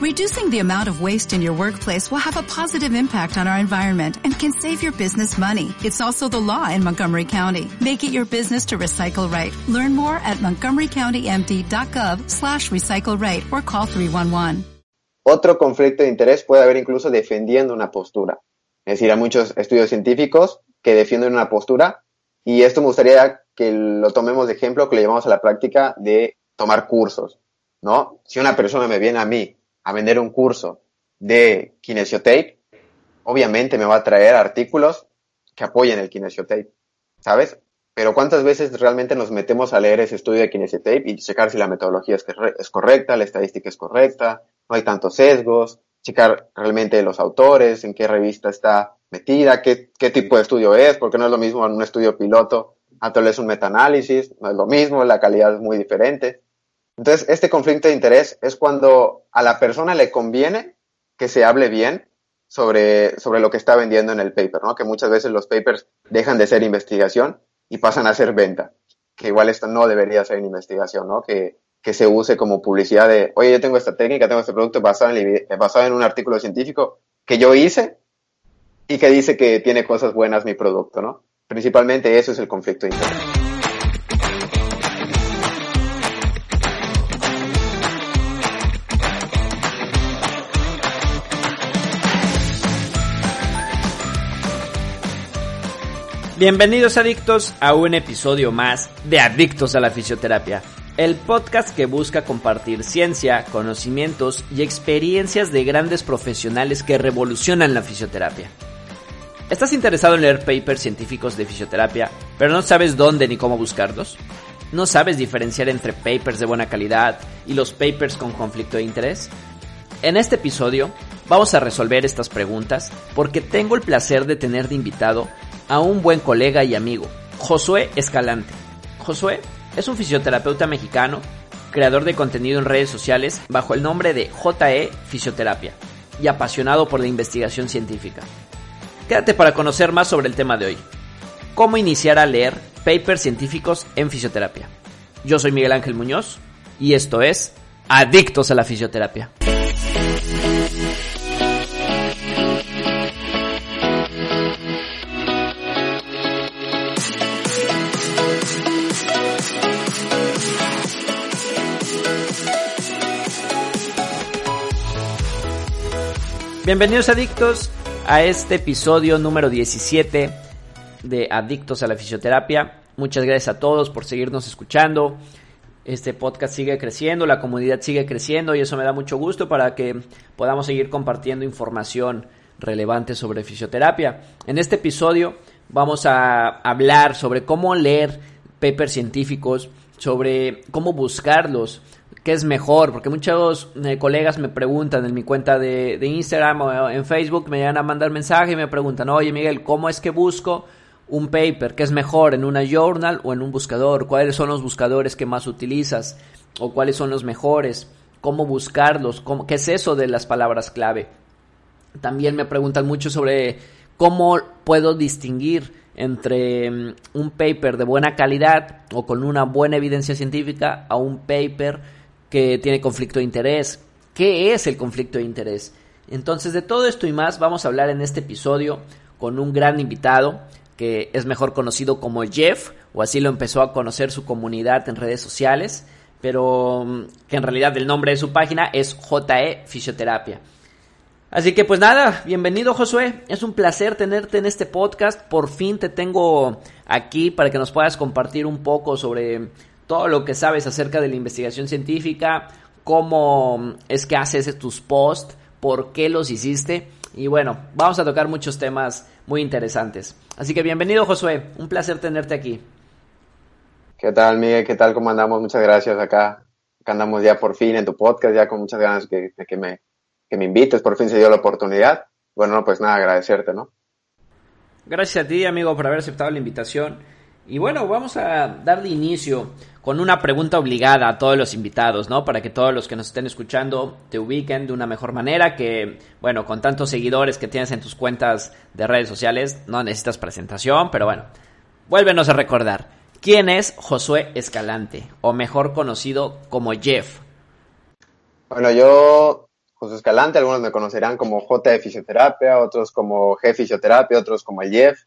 Reducing the amount of waste in your workplace will have a positive impact on our environment and can save your business money. It's also the law in Montgomery County. Make it your business to recycle right. Learn more at montgomerycountymd.gov slash recycle right or call 311. Otro conflicto de interés puede haber incluso defendiendo una postura. Es decir, hay muchos estudios científicos que defienden una postura y esto me gustaría que lo tomemos de ejemplo, que lo llevamos a la práctica de tomar cursos, ¿no? Si una persona me viene a mí a vender un curso de kinesiotape, obviamente me va a traer artículos que apoyen el kinesiotape, ¿sabes? Pero ¿cuántas veces realmente nos metemos a leer ese estudio de kinesiotape y checar si la metodología es, correcta, la estadística es correcta, no hay tantos sesgos, checar realmente los autores, en qué revista está metida, qué, qué tipo de estudio es, porque no es lo mismo en un estudio piloto a tal vez un metaanálisis, no es lo mismo, la calidad es muy diferente. Entonces, este conflicto de interés es cuando a la persona le conviene que se hable bien sobre, sobre lo que está vendiendo en el paper, ¿no? Que muchas veces los papers dejan de ser investigación y pasan a ser venta. Que igual esto no debería ser investigación, ¿no? Que, que se use como publicidad de, oye, yo tengo esta técnica, tengo este producto basado en, basado en un artículo científico que yo hice y que dice que tiene cosas buenas mi producto, ¿no? Principalmente eso es el conflicto de interés. Bienvenidos adictos a un episodio más de Adictos a la Fisioterapia, el podcast que busca compartir ciencia, conocimientos y experiencias de grandes profesionales que revolucionan la fisioterapia. ¿Estás interesado en leer papers científicos de fisioterapia, pero no sabes dónde ni cómo buscarlos? ¿No sabes diferenciar entre papers de buena calidad y los papers con conflicto de interés? En este episodio vamos a resolver estas preguntas porque tengo el placer de tener de invitado a un buen colega y amigo, Josué Escalante. Josué es un fisioterapeuta mexicano, creador de contenido en redes sociales bajo el nombre de JE Fisioterapia y apasionado por la investigación científica. Quédate para conocer más sobre el tema de hoy. Cómo iniciar a leer papers científicos en fisioterapia. Yo soy Miguel Ángel Muñoz y esto es Adictos a la Fisioterapia. Bienvenidos adictos a este episodio número 17 de Adictos a la Fisioterapia. Muchas gracias a todos por seguirnos escuchando. Este podcast sigue creciendo, la comunidad sigue creciendo y eso me da mucho gusto para que podamos seguir compartiendo información relevante sobre fisioterapia. En este episodio vamos a hablar sobre cómo leer papers científicos, sobre cómo buscarlos, qué es mejor, porque muchos eh, colegas me preguntan en mi cuenta de, Instagram o en Facebook, me llegan a mandar mensaje y me preguntan, oye Miguel, ¿cómo es que busco un paper? ¿Qué es mejor, en una journal o en un buscador? ¿Cuáles son los buscadores que más utilizas? ¿O cuáles son los mejores? ¿Cómo buscarlos? ¿Qué es eso de las palabras clave? También me preguntan mucho sobre cómo puedo distinguir entre mm, un paper de buena calidad o con una buena evidencia científica a un paper que tiene conflicto de interés. ¿Qué es el conflicto de interés? Entonces, de todo esto y más vamos a hablar en este episodio con un gran invitado que es mejor conocido como Jeff, o así lo empezó a conocer su comunidad en redes sociales, pero mm, que en realidad el nombre de su página es JE Fisioterapia. Así que pues nada, bienvenido Josué, es un placer tenerte en este podcast, por fin te tengo aquí para que nos puedas compartir un poco sobre todo lo que sabes acerca de la investigación científica, cómo es que haces tus posts, por qué los hiciste. Y bueno, vamos a tocar muchos temas muy interesantes. Así que bienvenido Josué, un placer tenerte aquí. ¿Qué tal Miguel? ¿Qué tal? ¿Cómo andamos? Muchas gracias acá. Acá andamos ya por fin en tu podcast, ya con muchas ganas de que, me, que me invites, por fin se dio la oportunidad. Bueno, pues nada, agradecerte, ¿no? Gracias a ti, amigo, por haber aceptado la invitación. Y bueno, vamos a darle inicio con una pregunta obligada a todos los invitados, ¿no? Para que todos los que nos estén escuchando te ubiquen de una mejor manera, que, bueno, con tantos seguidores que tienes en tus cuentas de redes sociales, no necesitas presentación, pero bueno, vuélvenos a recordar. ¿Quién es Josué Escalante, o mejor conocido como Jeff? Bueno, yo, José Escalante, algunos me conocerán como J de Fisioterapia, otros como G Fisioterapia, otros como Jeff.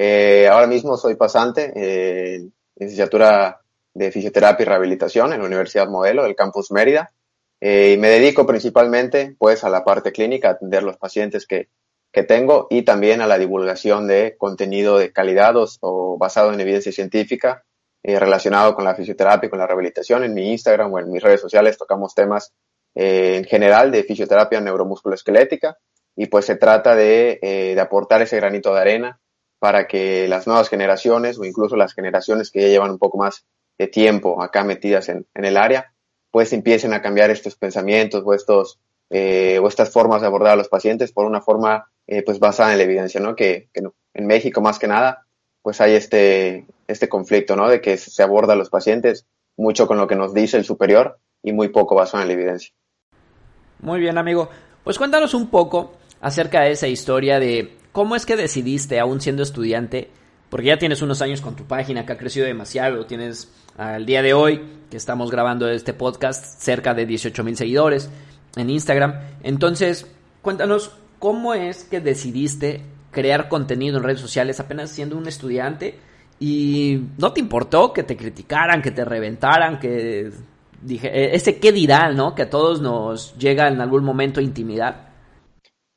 Eh, ahora mismo soy pasante en licenciatura de Fisioterapia y Rehabilitación en la Universidad Modelo del Campus Mérida. Eh, y me dedico principalmente pues a la parte clínica, a atender los pacientes que, que tengo y también a la divulgación de contenido de calidad o, basado en evidencia científica eh, relacionado con la fisioterapia y con la rehabilitación. En mi Instagram o en mis redes sociales tocamos temas eh, en general de fisioterapia neuromusculoesquelética y pues se trata de, eh, de aportar ese granito de arena para que las nuevas generaciones o incluso las generaciones que ya llevan un poco más de tiempo acá metidas en, el área, pues empiecen a cambiar estos pensamientos o estos eh, o estas formas de abordar a los pacientes por una forma eh, pues basada en la evidencia, ¿no? Que, que en México más que nada pues hay este, este conflicto, ¿no? De que se aborda a los pacientes mucho con lo que nos dice el superior y muy poco basado en la evidencia. Muy bien, amigo. Pues cuéntanos un poco acerca de esa historia de cómo es que decidiste, aún siendo estudiante, porque ya tienes unos años con tu página que ha crecido demasiado, tienes al día de hoy, que estamos grabando este podcast, cerca de 18 mil seguidores en Instagram. Entonces, cuéntanos cómo es que decidiste crear contenido en redes sociales apenas siendo un estudiante y no te importó que te criticaran, que te reventaran, que dije, e-, ese qué dirán, ¿no? Que a todos nos llega en algún momento intimidar.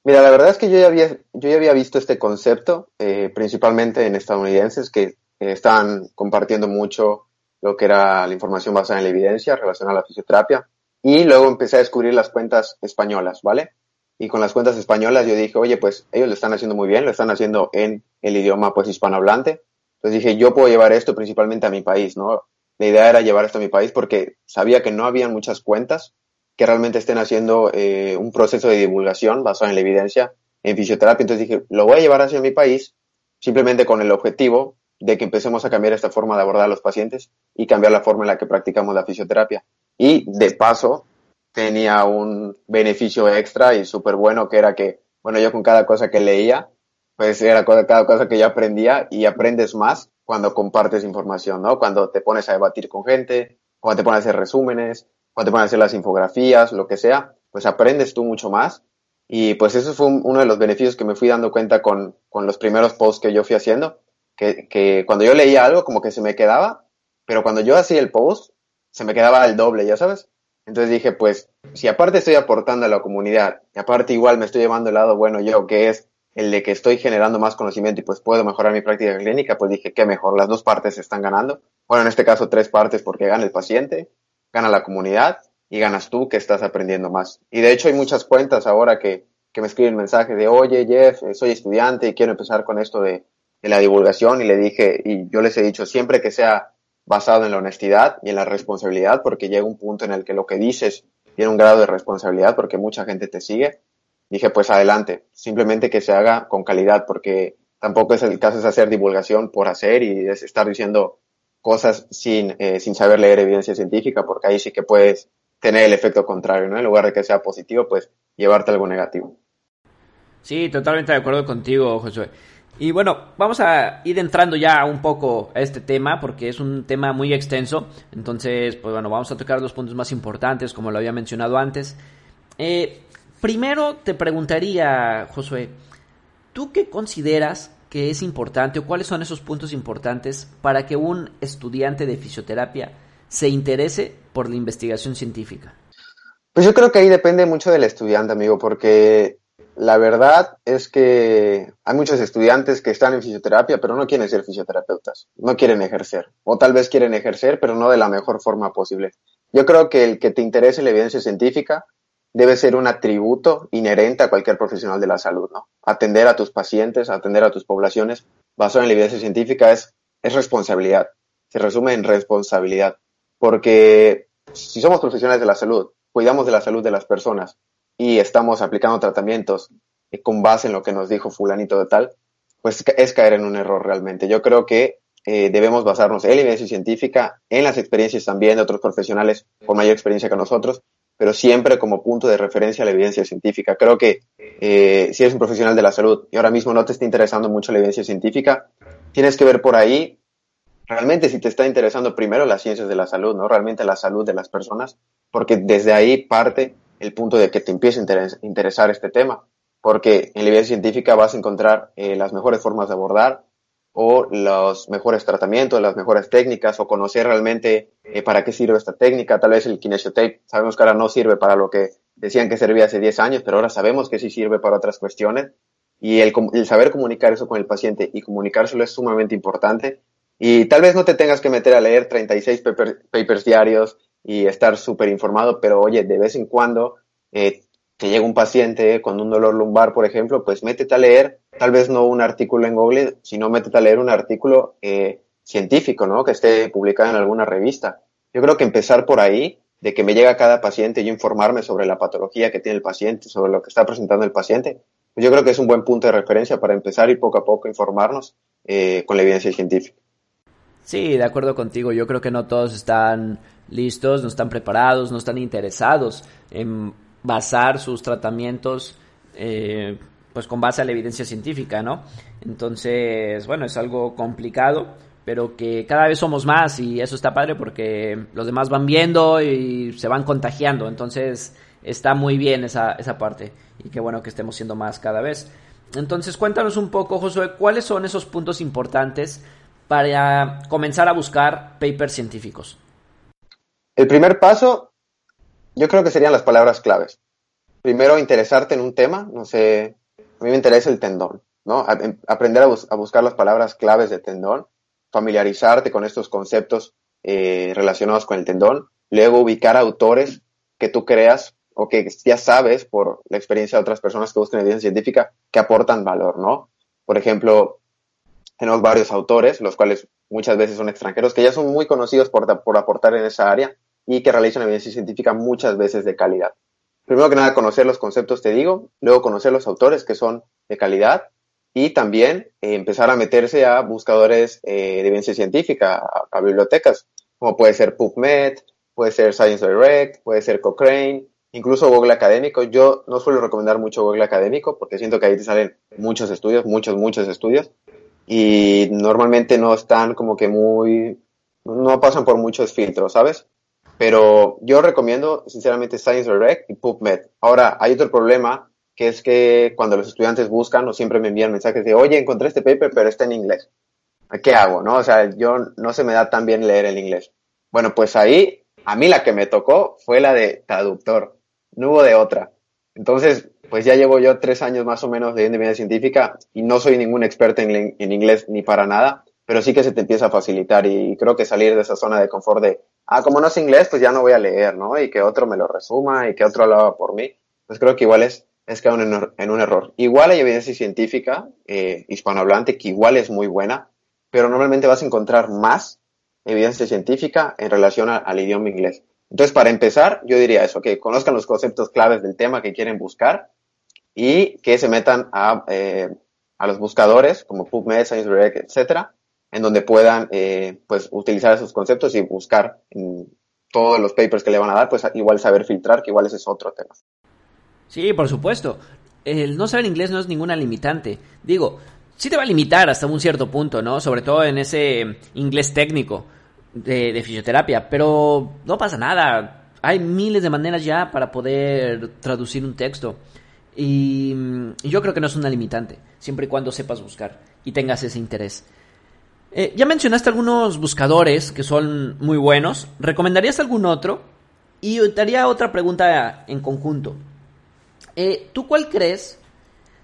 Mira, la verdad es que yo ya había, yo ya había visto este concepto, eh, principalmente en estadounidenses que eh, estaban compartiendo mucho lo que era la información basada en la evidencia relacionada a la fisioterapia. Y luego empecé a descubrir las cuentas españolas, ¿vale? Y con las cuentas españolas yo dije, oye, pues ellos lo están haciendo muy bien, lo están haciendo en el idioma pues hispanohablante. Entonces dije, yo puedo llevar esto principalmente a mi país, ¿no? La idea era llevar esto a mi país porque sabía que no había muchas cuentas que realmente estén haciendo eh, un proceso de divulgación basado en la evidencia en fisioterapia. Entonces dije, lo voy a llevar hacia mi país simplemente con el objetivo de que empecemos a cambiar esta forma de abordar a los pacientes y cambiar la forma en la que practicamos la fisioterapia. Y de paso, tenía un beneficio extra y súper bueno que era que, bueno, yo con cada cosa que leía, pues era cada cosa que yo aprendía y aprendes más cuando compartes información, ¿no? Cuando te pones a debatir con gente, cuando te pones a hacer resúmenes, cuando te a hacer las infografías, lo que sea, pues aprendes tú mucho más. Y pues eso fue uno de los beneficios que me fui dando cuenta con, con los primeros posts que yo fui haciendo, que, que cuando yo leía algo como que se me quedaba, pero cuando yo hacía el post, se me quedaba el doble, ya sabes. Entonces dije, pues, si aparte estoy aportando a la comunidad, y aparte igual me estoy llevando el lado bueno yo, que es el de que estoy generando más conocimiento y pues puedo mejorar mi práctica clínica, pues dije, qué mejor, las dos partes están ganando. Bueno, en este caso tres partes porque gana el paciente, gana la comunidad y ganas tú que estás aprendiendo más. Y de hecho hay muchas cuentas ahora que, que me escriben mensajes de, oye Jeff, eh, soy estudiante y quiero empezar con esto de, de la divulgación y le dije, y yo les he dicho, siempre que sea basado en la honestidad y en la responsabilidad, porque llega un punto en el que lo que dices tiene un grado de responsabilidad porque mucha gente te sigue. Dije, pues adelante, simplemente que se haga con calidad, porque tampoco es el caso es hacer divulgación por hacer y es estar diciendo cosas sin, eh, sin saber leer evidencia científica, porque ahí sí que puedes tener el efecto contrario, ¿no? En lugar de que sea positivo, pues llevarte algo negativo. Sí, totalmente de acuerdo contigo, Josué. Y bueno, vamos a ir entrando ya un poco a este tema porque es un tema muy extenso. Entonces, pues bueno, vamos a tocar los puntos más importantes como lo había mencionado antes. Eh, primero te preguntaría, Josué, ¿tú qué consideras que es importante o cuáles son esos puntos importantes para que un estudiante de fisioterapia se interese por la investigación científica? Pues yo creo que ahí depende mucho del estudiante, amigo, porque la verdad es que hay muchos estudiantes que están en fisioterapia, pero no quieren ser fisioterapeutas, no quieren ejercer, o tal vez quieren ejercer, pero no de la mejor forma posible. Yo creo que el que te interese la evidencia científica debe ser un atributo inherente a cualquier profesional de la salud, ¿no? Atender a tus pacientes, atender a tus poblaciones basado en la evidencia científica es, es responsabilidad. Se resume en responsabilidad. Porque si somos profesionales de la salud, cuidamos de la salud de las personas, y estamos aplicando tratamientos con base en lo que nos dijo fulanito de tal, pues es caer en un error realmente. Yo creo que eh, debemos basarnos en la evidencia científica, en las experiencias también de otros profesionales con mayor experiencia que nosotros, pero siempre como punto de referencia a la evidencia científica. Creo que eh, si eres un profesional de la salud y ahora mismo no te está interesando mucho la evidencia científica, tienes que ver por ahí realmente si te está interesando primero las ciencias de la salud, ¿no? Realmente la salud de las personas, porque desde ahí parte el punto de que te empiece a interesar este tema, porque en la evidencia científica vas a encontrar eh, las mejores formas de abordar o los mejores tratamientos, las mejores técnicas o conocer realmente eh, para qué sirve esta técnica. Tal vez el kinesiotape, sabemos que ahora no sirve para lo que decían que servía hace 10 años, pero ahora sabemos que sí sirve para otras cuestiones. Y el, el saber comunicar eso con el paciente y comunicárselo es sumamente importante. Y tal vez no te tengas que meter a leer 36 papers diarios y estar súper informado, pero oye, de vez en cuando eh, te llega un paciente con un dolor lumbar, por ejemplo, pues métete a leer, tal vez no un artículo en Google, sino métete a leer un artículo eh, científico, ¿no? Que esté publicado en alguna revista. Yo creo que empezar por ahí, de que me llega cada paciente y informarme sobre la patología que tiene el paciente, sobre lo que está presentando el paciente, pues yo creo que es un buen punto de referencia para empezar y poco a poco informarnos eh, con la evidencia científica. Sí, de acuerdo contigo. Yo creo que no todos están listos, no están preparados, no están interesados en basar sus tratamientos eh, pues con base a la evidencia científica, ¿no? Entonces, bueno, es algo complicado, pero que cada vez somos más y eso está padre porque los demás van viendo y se van contagiando. Entonces, está muy bien esa, esa parte y qué bueno que estemos siendo más cada vez. Entonces, cuéntanos un poco, Josué, cuáles son esos puntos importantes para comenzar a buscar papers científicos. El primer paso, yo creo que serían las palabras claves. Primero, interesarte en un tema, no sé, a mí me interesa el tendón, ¿no? Aprender a, buscar las palabras claves de tendón, familiarizarte con estos conceptos eh, relacionados con el tendón, luego ubicar autores que tú creas o que ya sabes por la experiencia de otras personas que buscan evidencia científica que aportan valor, ¿no? Por ejemplo, tenemos varios autores, los cuales muchas veces son extranjeros, que ya son muy conocidos por aportar en esa área y que realizan evidencia científica muchas veces de calidad. Primero que nada, conocer los conceptos, te digo, luego conocer los autores que son de calidad y también eh, empezar a meterse a buscadores eh, de evidencia científica, a, a, bibliotecas, como puede ser PubMed, puede ser Science Direct, puede ser Cochrane, incluso Google Académico. Yo no suelo recomendar mucho Google Académico porque siento que ahí te salen muchos estudios, muchos, muchos estudios y normalmente no están como que muy, no pasan por muchos filtros, ¿sabes? Pero yo recomiendo sinceramente Science Direct y PubMed. Ahora, hay otro problema que es que cuando los estudiantes buscan o siempre me envían mensajes de, oye, encontré este paper, pero está en inglés. ¿Qué hago? No, o sea, yo no se me da tan bien leer el inglés. Bueno, pues ahí, a mí la que me tocó fue la de traductor. No hubo de otra. Entonces, pues ya llevo yo tres años más o menos de evidencia científica y no soy ningún experto en, en, inglés ni para nada, pero sí que se te empieza a facilitar y creo que salir de esa zona de confort de, ah, como no es inglés, pues ya no voy a leer, ¿no? Y que otro me lo resuma y que otro lo haga por mí, pues creo que igual es, es caer en, en un error. Igual hay evidencia científica eh, hispanohablante que igual es muy buena, pero normalmente vas a encontrar más evidencia científica en relación al idioma inglés. Entonces, para empezar, yo diría eso, que conozcan los conceptos claves del tema que quieren buscar y que se metan a, eh, a los buscadores como PubMed, ScienceDirect, etcétera, en donde puedan eh, pues utilizar esos conceptos y buscar en todos los papers que le van a dar, pues igual saber filtrar, que igual ese es otro tema. Sí, por supuesto. El no saber inglés no es ninguna limitante. Digo, sí te va a limitar hasta un cierto punto, ¿no? Sobre todo en ese inglés técnico de, de fisioterapia, pero no pasa nada. Hay miles de maneras ya para poder traducir un texto. Y, yo creo que no es una limitante, siempre y cuando sepas buscar y tengas ese interés. Eh, ya mencionaste algunos buscadores que son muy buenos. ¿Recomendarías algún otro? Y te haría otra pregunta en conjunto. Eh, ¿Tú cuál crees?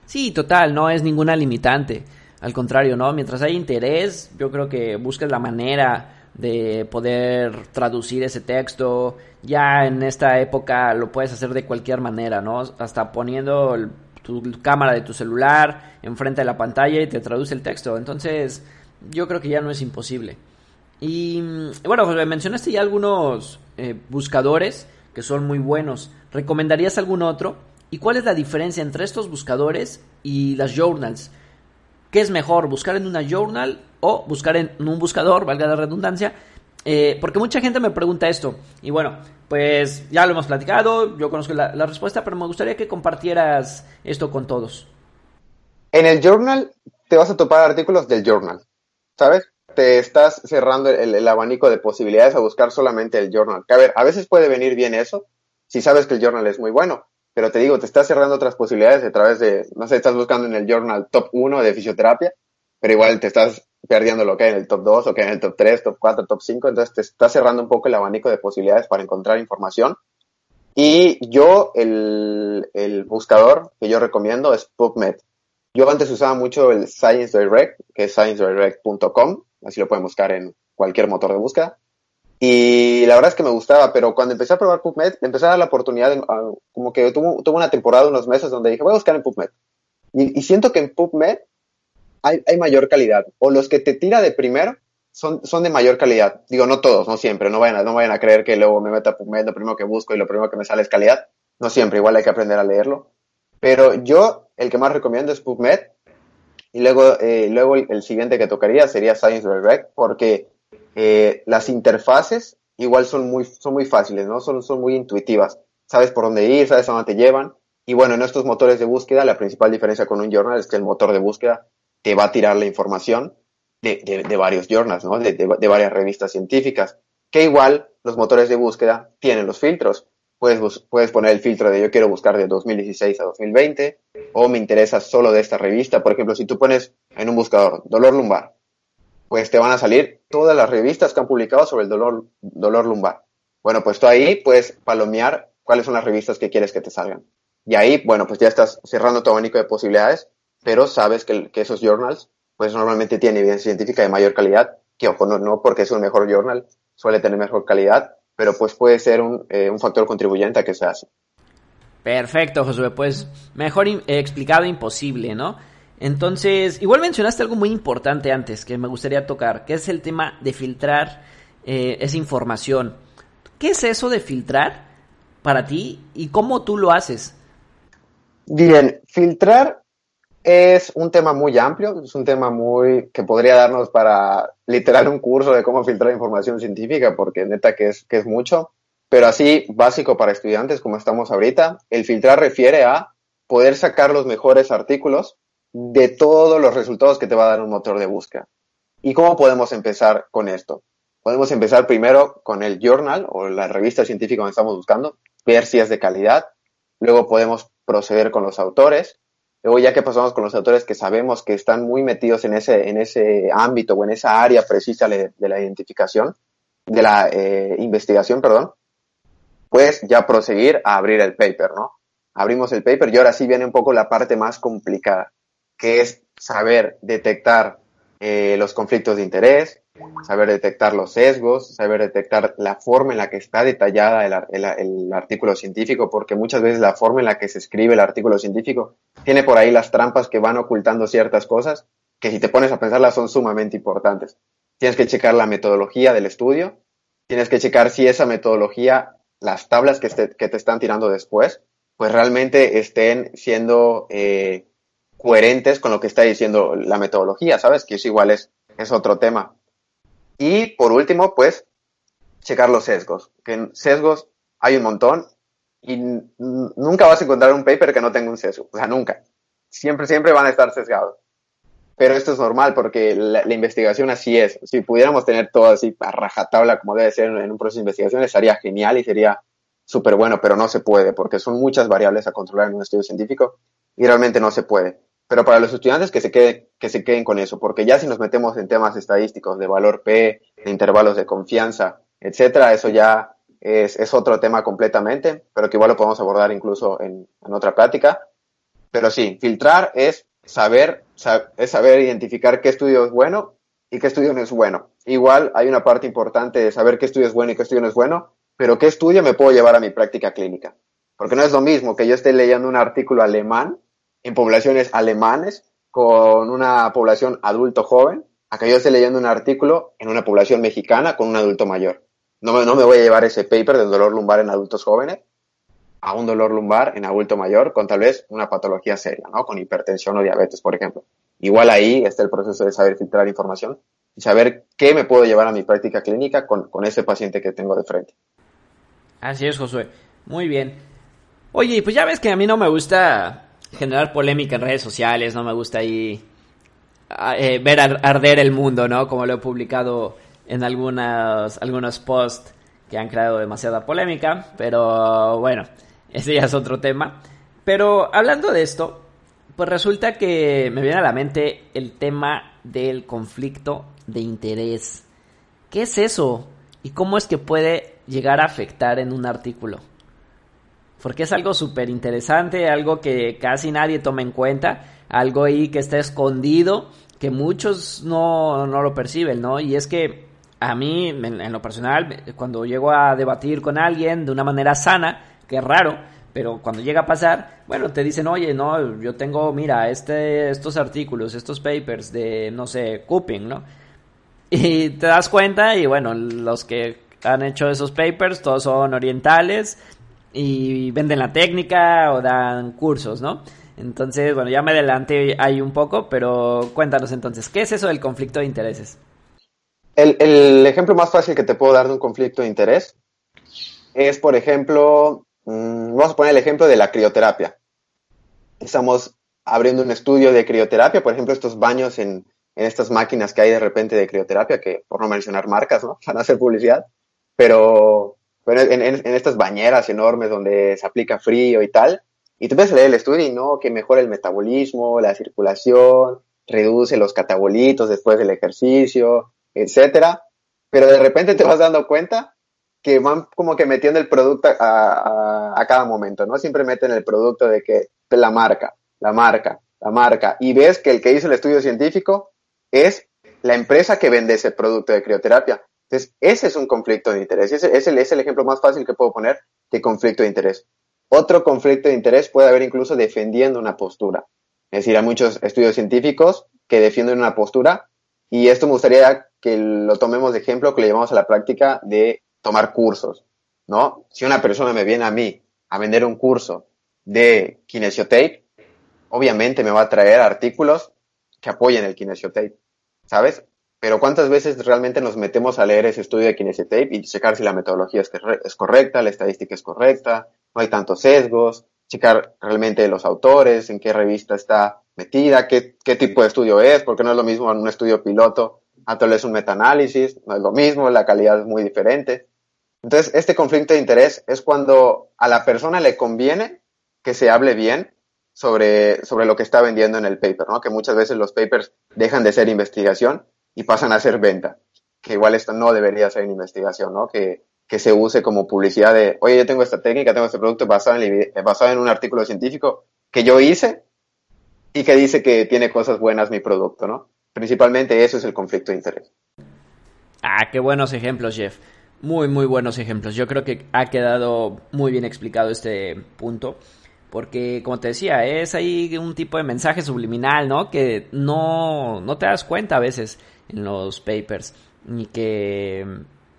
Sí, total, no es ninguna limitante. Al contrario, ¿no? Mientras hay interés, yo creo que busques la manera de poder traducir ese texto. Ya en esta época lo puedes hacer de cualquier manera, ¿no? Hasta poniendo tu cámara de tu celular enfrente de la pantalla y te traduce el texto. Entonces, yo creo que ya no es imposible. Y bueno, mencionaste ya algunos eh, buscadores que son muy buenos. ¿Recomendarías algún otro? ¿Y cuál es la diferencia entre estos buscadores y las journals? ¿Qué es mejor, buscar en una journal o buscar en un buscador, valga la redundancia? Eh, porque mucha gente me pregunta esto. Y bueno, pues ya lo hemos platicado, yo conozco la, respuesta, pero me gustaría que compartieras esto con todos. En el journal te vas a topar artículos del journal, ¿sabes? Te estás cerrando el, abanico de posibilidades a buscar solamente el journal. a ver, a veces puede venir bien eso, si sabes que el journal es muy bueno. Pero te digo, te estás cerrando otras posibilidades a través de, no sé, estás buscando en el journal top 1 de fisioterapia, pero igual te estás perdiendo lo que hay en el top 2 o que hay en el top 3, top 4, top 5, entonces te estás cerrando un poco el abanico de posibilidades para encontrar información. Y yo, el buscador que yo recomiendo es PubMed. Yo antes usaba mucho el Science Direct, que es sciencedirect.com, así lo pueden buscar en cualquier motor de búsqueda. Y la verdad es que me gustaba, pero cuando empecé a probar PubMed, empecé a dar la oportunidad, de, como que tuvo, tuvo una temporada, unos meses, donde dije, voy a buscar en PubMed. Y, y siento que en PubMed hay, hay, mayor calidad. O los que te tira de primero son, son de mayor calidad. Digo, no todos, no siempre. No vayan, a, no vayan a creer que luego me meta a PubMed, lo primero que busco y lo primero que me sale es calidad. No siempre, igual hay que aprender a leerlo. Pero yo, el que más recomiendo es PubMed. Y luego, eh, luego el, siguiente que tocaría sería Science Direct, porque eh, las interfaces igual son muy, son muy fáciles, ¿no? Son, son muy intuitivas. Sabes por dónde ir, sabes a dónde te llevan. Y bueno, en estos motores de búsqueda, la principal diferencia con un journal es que el motor de búsqueda te va a tirar la información de, de, de varios journals, ¿no? De, de, varias revistas científicas. Que igual los motores de búsqueda tienen los filtros. Puedes, puedes poner el filtro de yo quiero buscar de 2016 a 2020 o me interesa solo de esta revista. Por ejemplo, si tú pones en un buscador dolor lumbar, pues te van a salir todas las revistas que han publicado sobre el dolor, dolor lumbar. Bueno, pues tú ahí puedes palomear cuáles son las revistas que quieres que te salgan. Y ahí, bueno, pues ya estás cerrando tu abanico de posibilidades, pero sabes que, que esos journals, pues normalmente tienen evidencia científica de mayor calidad, que ojo, no, no porque es un mejor journal, suele tener mejor calidad, pero pues puede ser un, eh, un factor contribuyente a que se hace. Perfecto, Josué, pues mejor in explicado imposible, ¿no? Entonces, igual mencionaste algo muy importante antes que me gustaría tocar, que es el tema de filtrar eh, esa información. ¿Qué es eso de filtrar para ti y cómo tú lo haces? Bien, filtrar es un tema muy amplio, es un tema muy que podría darnos para literal un curso de cómo filtrar información científica, porque neta que es, que es mucho, pero así básico para estudiantes como estamos ahorita, el filtrar refiere a poder sacar los mejores artículos de todos los resultados que te va a dar un motor de búsqueda. ¿Y cómo podemos empezar con esto? Podemos empezar primero con el journal o la revista científica que estamos buscando, ver si es de calidad. Luego podemos proceder con los autores. Luego ya que pasamos con los autores que sabemos que están muy metidos en ese, en ese ámbito o en esa área precisa de, la identificación, de la eh, investigación, perdón, pues ya proseguir a abrir el paper, ¿no? Abrimos el paper y ahora sí viene un poco la parte más complicada que es saber detectar eh, los conflictos de interés, saber detectar los sesgos, saber detectar la forma en la que está detallada el, artículo científico, porque muchas veces la forma en la que se escribe el artículo científico tiene por ahí las trampas que van ocultando ciertas cosas que si te pones a pensarlas son sumamente importantes. Tienes que checar la metodología del estudio, tienes que checar si esa metodología, las tablas que, este, te están tirando después, pues realmente estén siendo eh, coherentes con lo que está diciendo la metodología, ¿sabes? Que eso igual es otro tema. Y por último, pues, checar los sesgos. Que en sesgos hay un montón y nunca vas a encontrar un paper que no tenga un sesgo. O sea, nunca. Siempre, siempre van a estar sesgados. Pero esto es normal porque la, investigación así es. Si pudiéramos tener todo así a rajatabla como debe ser en un proceso de investigación, estaría genial y sería súper bueno, pero no se puede porque son muchas variables a controlar en un estudio científico y realmente no se puede pero para los estudiantes que se, quede, que se queden con eso, porque ya si nos metemos en temas estadísticos de valor P, de intervalos de confianza, etcétera, eso ya es, es otro tema completamente, pero que igual lo podemos abordar incluso en, en otra plática. Pero sí, filtrar es saber, es saber identificar qué estudio es bueno y qué estudio no es bueno. Igual hay una parte importante de saber qué estudio es bueno y qué estudio no es bueno, pero qué estudio me puedo llevar a mi práctica clínica. Porque no es lo mismo que yo esté leyendo un artículo alemán en poblaciones alemanes con una población adulto joven, a que yo esté leyendo un artículo en una población mexicana con un adulto mayor. No me, no me voy a llevar ese paper del dolor lumbar en adultos jóvenes a un dolor lumbar en adulto mayor con tal vez una patología seria, ¿no? Con hipertensión o diabetes, por ejemplo. Igual ahí está el proceso de saber filtrar información y saber qué me puedo llevar a mi práctica clínica con, con ese paciente que tengo de frente. Así es, Josué. Muy bien. Oye, pues ya ves que a mí no me gusta generar polémica en redes sociales, no me gusta ahí eh, ver arder el mundo, ¿no? Como lo he publicado en algunas, algunos posts que han creado demasiada polémica, pero bueno, ese ya es otro tema. Pero hablando de esto, pues resulta que me viene a la mente el tema del conflicto de interés. ¿Qué es eso? ¿Y cómo es que puede llegar a afectar en un artículo? Porque es algo súper interesante, algo que casi nadie toma en cuenta, algo ahí que está escondido, que muchos no, no lo perciben, ¿no? Y es que a mí, en, lo personal, cuando llego a debatir con alguien de una manera sana, que es raro, pero cuando llega a pasar, bueno, te dicen, oye, no, yo tengo, mira, este, estos artículos, estos papers de, no sé, Cooping, ¿no? Y te das cuenta y bueno, los que han hecho esos papers, todos son orientales y venden la técnica o dan cursos, ¿no? Entonces, bueno, ya me adelanté ahí un poco, pero cuéntanos entonces, ¿qué es eso del conflicto de intereses? El, ejemplo más fácil que te puedo dar de un conflicto de interés es, por ejemplo, mm, vamos a poner el ejemplo de la crioterapia. Estamos abriendo un estudio de crioterapia, por ejemplo, estos baños en, estas máquinas que hay de repente de crioterapia, que por no mencionar marcas, ¿no? Van a hacer publicidad, pero, en, estas bañeras enormes donde se aplica frío y tal, y tú ves el estudio y no, que mejora el metabolismo, la circulación, reduce los catabolitos después del ejercicio, etcétera, pero de repente te vas dando cuenta que van como que metiendo el producto a, cada momento, ¿no? Siempre meten el producto de que la marca, la marca, la marca, y ves que el que hizo el estudio científico es la empresa que vende ese producto de crioterapia. Entonces, ese es un conflicto de interés. Ese, es el ejemplo más fácil que puedo poner de conflicto de interés. Otro conflicto de interés puede haber incluso defendiendo una postura. Es decir, hay muchos estudios científicos que defienden una postura y esto me gustaría que lo tomemos de ejemplo, que le llevamos a la práctica de tomar cursos, ¿no? Si una persona me viene a mí a vender un curso de kinesiotape, obviamente me va a traer artículos que apoyen el kinesiotape, ¿sabes? Pero ¿cuántas veces realmente nos metemos a leer ese estudio de kinesiotape y checar si la metodología es, es correcta, la estadística es correcta, no hay tantos sesgos, checar realmente los autores, en qué revista está metida, qué, qué tipo de estudio es, porque no es lo mismo en un estudio piloto a tal vez un metaanálisis, no es lo mismo, la calidad es muy diferente. Entonces, este conflicto de interés es cuando a la persona le conviene que se hable bien sobre, sobre lo que está vendiendo en el paper, ¿no? Que muchas veces los papers dejan de ser investigación y pasan a ser venta, que igual esto no debería ser investigación, ¿no? Que, que se use como publicidad de, oye, yo tengo esta técnica, tengo este producto basado en, basado en un artículo científico que yo hice y que dice que tiene cosas buenas mi producto, ¿no? Principalmente eso es el conflicto de interés. Ah, qué buenos ejemplos, Jeff. Muy, muy buenos ejemplos. Yo creo que ha quedado muy bien explicado este punto. Porque, como te decía, es ahí un tipo de mensaje subliminal, ¿no? Que no, no te das cuenta a veces en los papers. Ni que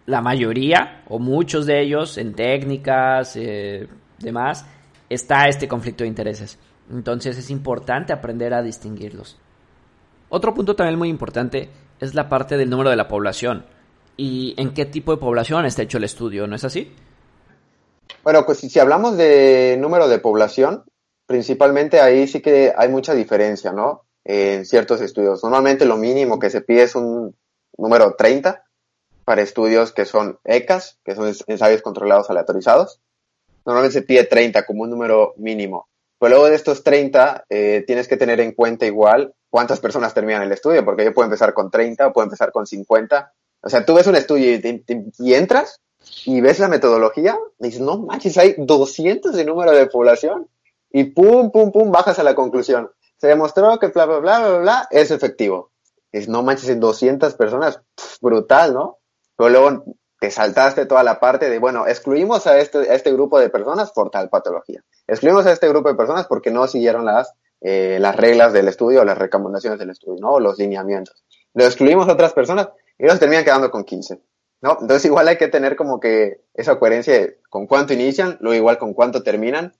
la mayoría, o muchos de ellos, en técnicas, eh, demás, está este conflicto de intereses. Entonces es importante aprender a distinguirlos. Otro punto también muy importante es la parte del número de la población y en qué tipo de población está hecho el estudio, ¿no es así? Bueno, pues si, hablamos de número de población, principalmente ahí sí que hay mucha diferencia, ¿no? En ciertos estudios. Normalmente lo mínimo que se pide es un número 30 para estudios que son ECAS, que son ensayos controlados aleatorizados. Normalmente se pide 30 como un número mínimo. Pero luego de estos 30, eh, tienes que tener en cuenta igual cuántas personas terminan el estudio, porque yo puedo empezar con 30 o puedo empezar con 50. O sea, tú ves un estudio y, entras y ves la metodología y dices, no manches, hay 200 de número de población. Y pum, pum, pum, bajas a la conclusión. Se demostró que bla, bla, bla, bla, bla, es efectivo. Es, no manches, en 200 personas, brutal, ¿no? Pero luego te saltaste toda la parte de, bueno, excluimos a este, a este grupo de personas por tal patología. Excluimos a este grupo de personas porque no siguieron las eh, las reglas del estudio las recomendaciones del estudio, ¿no? Los lineamientos. Lo excluimos a otras personas y ellos terminan quedando con 15, ¿no? Entonces igual hay que tener como que esa coherencia de con cuánto inician, luego igual con cuánto terminan.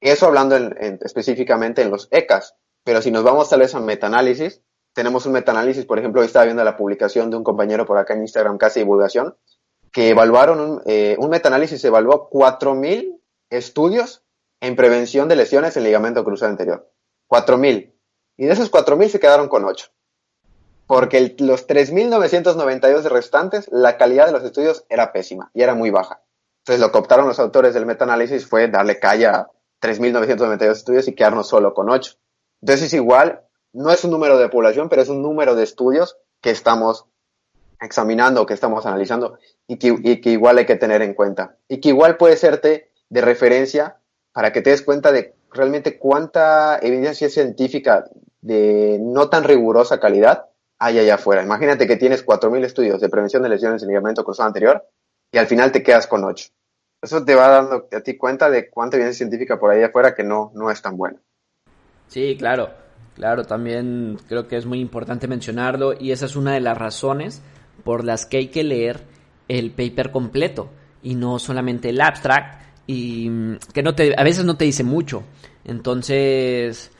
Eso hablando en, específicamente en los ECAS. Pero si nos vamos tal vez a metaanálisis, tenemos un metaanálisis, por ejemplo, estaba viendo la publicación de un compañero por acá en Instagram, casi divulgación, que evaluaron un, eh, un metaanálisis, evaluó 4.000 estudios en prevención de lesiones en ligamento cruzado anterior. 4.000. Y de esos 4.000 se quedaron con 8. porque los 3.992 restantes, la calidad de los estudios era pésima y era muy baja. Entonces lo que optaron los autores del metaanálisis fue darle calle a 3.992 estudios y quedarnos solo con 8. Entonces igual, no es un número de población, pero es un número de estudios que estamos examinando, que estamos analizando y que, igual hay que tener en cuenta. Y que igual puede serte de referencia para que te des cuenta de realmente cuánta evidencia científica de no tan rigurosa calidad hay allá afuera. Imagínate que tienes 4.000 estudios de prevención de lesiones en ligamento cruzado anterior y al final te quedas con 8. Eso te va dando a ti cuenta de cuánta evidencia científica por ahí afuera que no, no es tan buena. Sí, claro, claro, también creo que es muy importante mencionarlo y esa es una de las razones por las que hay que leer el paper completo y no solamente el abstract y mm, que no te, a veces no te dice mucho. Entonces,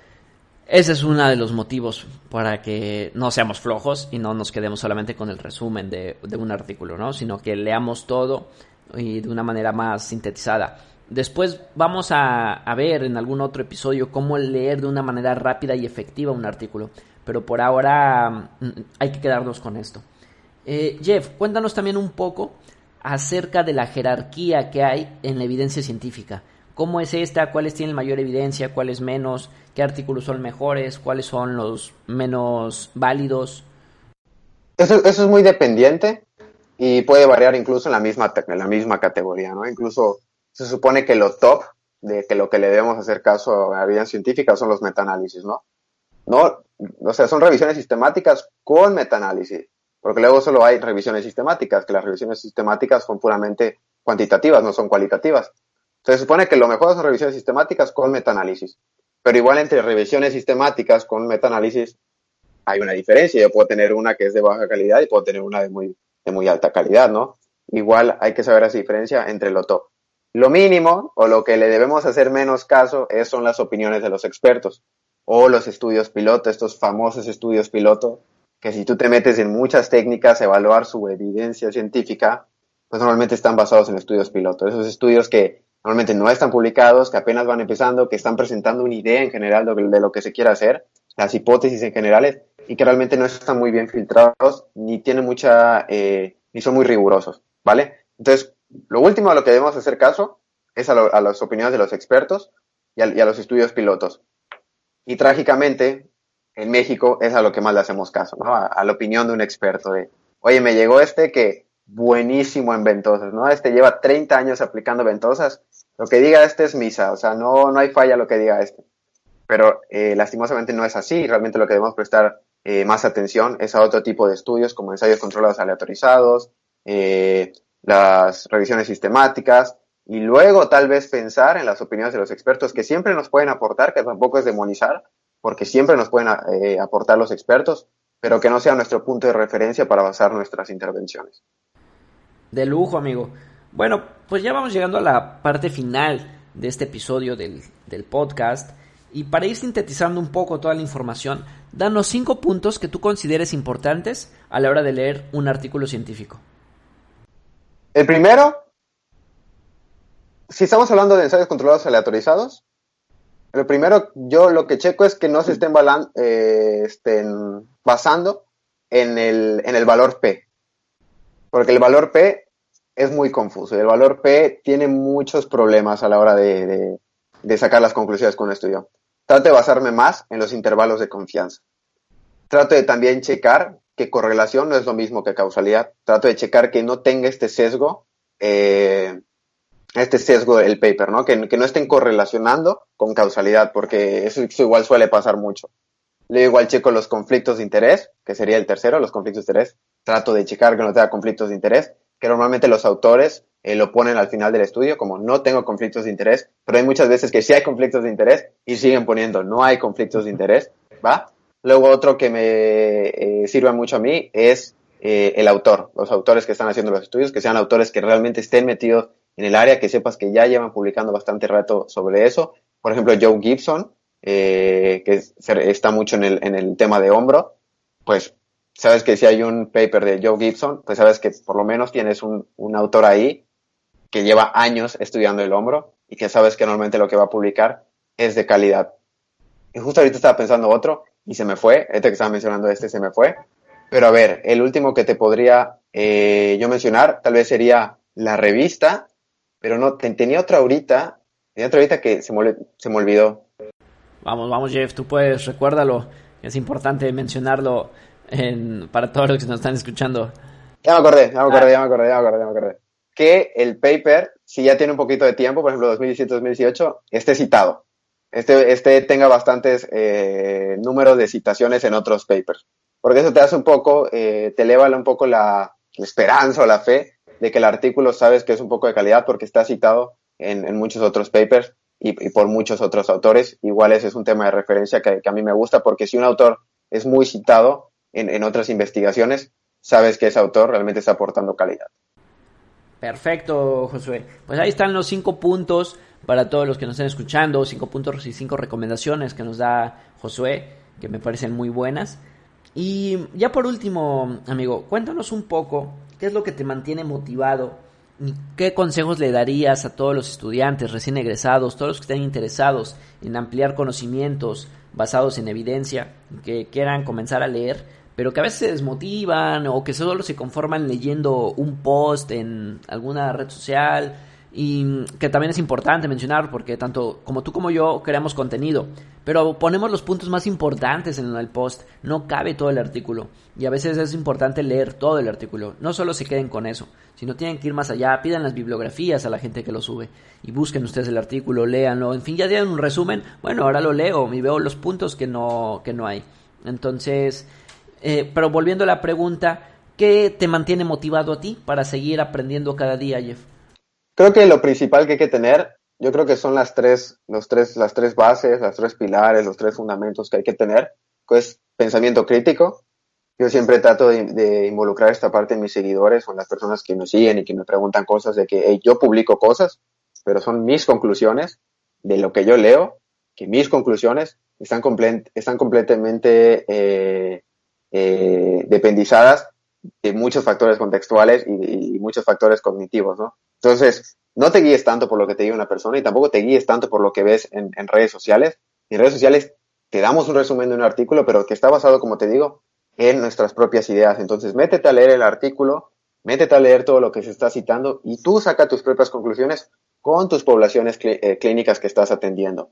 ese es uno de los motivos para que no seamos flojos y no nos quedemos solamente con el resumen de, de un artículo, ¿no? Sino que leamos todo y de una manera más sintetizada. Después vamos a, ver en algún otro episodio cómo leer de una manera rápida y efectiva un artículo. Pero por ahora mm, hay que quedarnos con esto. Eh, Jeff, cuéntanos también un poco acerca de la jerarquía que hay en la evidencia científica. ¿Cómo es esta? ¿Cuáles tienen mayor evidencia? ¿Cuáles menos? ¿Qué artículos son mejores? ¿Cuáles son los menos válidos? Eso, eso es muy dependiente y puede variar incluso en la misma, en la misma categoría, ¿no? Incluso se supone que lo top de que lo que le debemos hacer caso a la evidencia científica son los metaanálisis, ¿no? No, o sea, son revisiones sistemáticas con metaanálisis, porque luego solo hay revisiones sistemáticas, que las revisiones sistemáticas son puramente cuantitativas, no son cualitativas. Se supone que lo mejor son revisiones sistemáticas con metaanálisis, pero igual entre revisiones sistemáticas con metaanálisis hay una diferencia. Yo puedo tener una que es de baja calidad y puedo tener una de muy, de muy alta calidad, ¿no? Igual hay que saber esa diferencia entre lo top. Lo mínimo o lo que le debemos hacer menos caso es, son las opiniones de los expertos o los estudios piloto, estos famosos estudios piloto, que si tú te metes en muchas técnicas a evaluar su evidencia científica, pues normalmente están basados en estudios piloto. Esos estudios que normalmente no están publicados, que apenas van empezando, que están presentando una idea en general de, lo que se quiere hacer, las hipótesis en generales, y que realmente no están muy bien filtrados, ni tienen mucha, eh, ni son muy rigurosos, ¿vale? Entonces, lo último a lo que debemos hacer caso es a, las opiniones de los expertos y a, los estudios pilotos. Y trágicamente, en México es a lo que más le hacemos caso, ¿no? A, la opinión de un experto de, oye, me llegó este que buenísimo en ventosas, ¿no? Este lleva 30 años aplicando ventosas. Lo que diga este es misa, o sea, no, no hay falla lo que diga este. Pero eh, lastimosamente no es así. Realmente lo que debemos prestar eh, más atención es a otro tipo de estudios como ensayos controlados aleatorizados, eh, las revisiones sistemáticas y luego tal vez pensar en las opiniones de los expertos que siempre nos pueden aportar, que tampoco es demonizar, porque siempre nos pueden eh, aportar los expertos, pero que no sea nuestro punto de referencia para basar nuestras intervenciones. De lujo, amigo. Bueno, pues ya vamos llegando a la parte final de este episodio del, del podcast. Y para ir sintetizando un poco toda la información, danos cinco puntos que tú consideres importantes a la hora de leer un artículo científico. El primero, si estamos hablando de ensayos controlados aleatorizados, lo primero, yo lo que checo es que no se estén, eh, estén basando en el, en el valor P. Porque el valor P es muy confuso y el valor P tiene muchos problemas a la hora de, de sacar las conclusiones con un estudio. Trato de basarme más en los intervalos de confianza. Trato de también checar que correlación no es lo mismo que causalidad. Trato de checar que no tenga este sesgo, eh, este sesgo del paper, ¿no? Que, no estén correlacionando con causalidad, porque eso, igual suele pasar mucho. Luego igual checo los conflictos de interés, que sería el tercero, los conflictos de interés. Trato de checar que no tenga conflictos de interés, que normalmente los autores eh, lo ponen al final del estudio como no tengo conflictos de interés, pero hay muchas veces que sí hay conflictos de interés y siguen poniendo no hay conflictos de interés, ¿va? Luego otro que me eh, sirve mucho a mí es eh, el autor, los autores que están haciendo los estudios, que sean autores que realmente estén metidos en el área, que sepas que ya llevan publicando bastante rato sobre eso. Por ejemplo, Joe Gibson, eh, que está mucho en el, en el tema de hombro, pues sabes que si hay un paper de Joe Gibson, pues sabes que por lo menos tienes un, un autor ahí que lleva años estudiando el hombro y que sabes que normalmente lo que va a publicar es de calidad. Y justo ahorita estaba pensando otro, y se me fue, este que estaba mencionando este se me fue, Pero a ver, el último que te podría eh, yo mencionar tal vez sería la revista, pero no, tenía otra ahorita, tenía otra ahorita que se me, se me olvidó. Vamos, vamos Jeff, tú puedes, recuérdalo, es importante mencionarlo en, para todos los que nos están escuchando. Ya me acordé, ya me acordé, ya me acordé, ya me acordé, ya me acordé. Que el paper, si ya tiene un poquito de tiempo, por ejemplo 2017-2018, esté citado. Este, este tenga bastantes eh, números de citaciones en otros papers. Porque eso te hace un poco, eh, te eleva un poco la, esperanza o la fe de que el artículo sabes que es un poco de calidad porque está citado en, en muchos otros papers y, por muchos otros autores. Igual ese es un tema de referencia que, que, a mí me gusta porque si un autor es muy citado en, en otras investigaciones, sabes que ese autor realmente está aportando calidad. Perfecto, Josué. Pues ahí están los cinco puntos para todos los que nos estén escuchando, cinco puntos y cinco recomendaciones que nos da Josué, que me parecen muy buenas. Y ya por último, amigo, cuéntanos un poco qué es lo que te mantiene motivado y qué consejos le darías a todos los estudiantes recién egresados, todos los que estén interesados en ampliar conocimientos basados en evidencia, que quieran comenzar a leer, pero que a veces se desmotivan o que solo se conforman leyendo un post en alguna red social y que también es importante mencionar porque tanto como tú como yo creamos contenido, pero ponemos los puntos más importantes en el post, no cabe todo el artículo y a veces es importante leer todo el artículo, no solo se queden con eso, sino tienen que ir más allá, pidan las bibliografías a la gente que lo sube y busquen ustedes el artículo, léanlo, en fin, ya tienen un resumen, bueno, ahora lo leo y veo los puntos que no, que no hay. Entonces, eh, pero volviendo a la pregunta, ¿qué te mantiene motivado a ti para seguir aprendiendo cada día, Jeff? Creo que lo principal que hay que tener, yo creo que son las tres, los tres, las tres bases, las tres pilares, los tres fundamentos que hay que tener, pues pensamiento crítico. Yo siempre trato de, involucrar esta parte en mis seguidores o en las personas que me siguen y que me preguntan cosas de que yo publico cosas, pero son mis conclusiones de lo que yo leo, que mis conclusiones están, están completamente eh, eh, dependizadas de muchos factores contextuales y, y, muchos factores cognitivos, ¿no? Entonces, no te guíes tanto por lo que te diga una persona y tampoco te guíes tanto por lo que ves en, redes sociales. En redes sociales te damos un resumen de un artículo, pero que está basado, como te digo, en nuestras propias ideas. Entonces, métete a leer el artículo, métete a leer todo lo que se está citando y tú saca tus propias conclusiones con tus poblaciones eh, clínicas que estás atendiendo.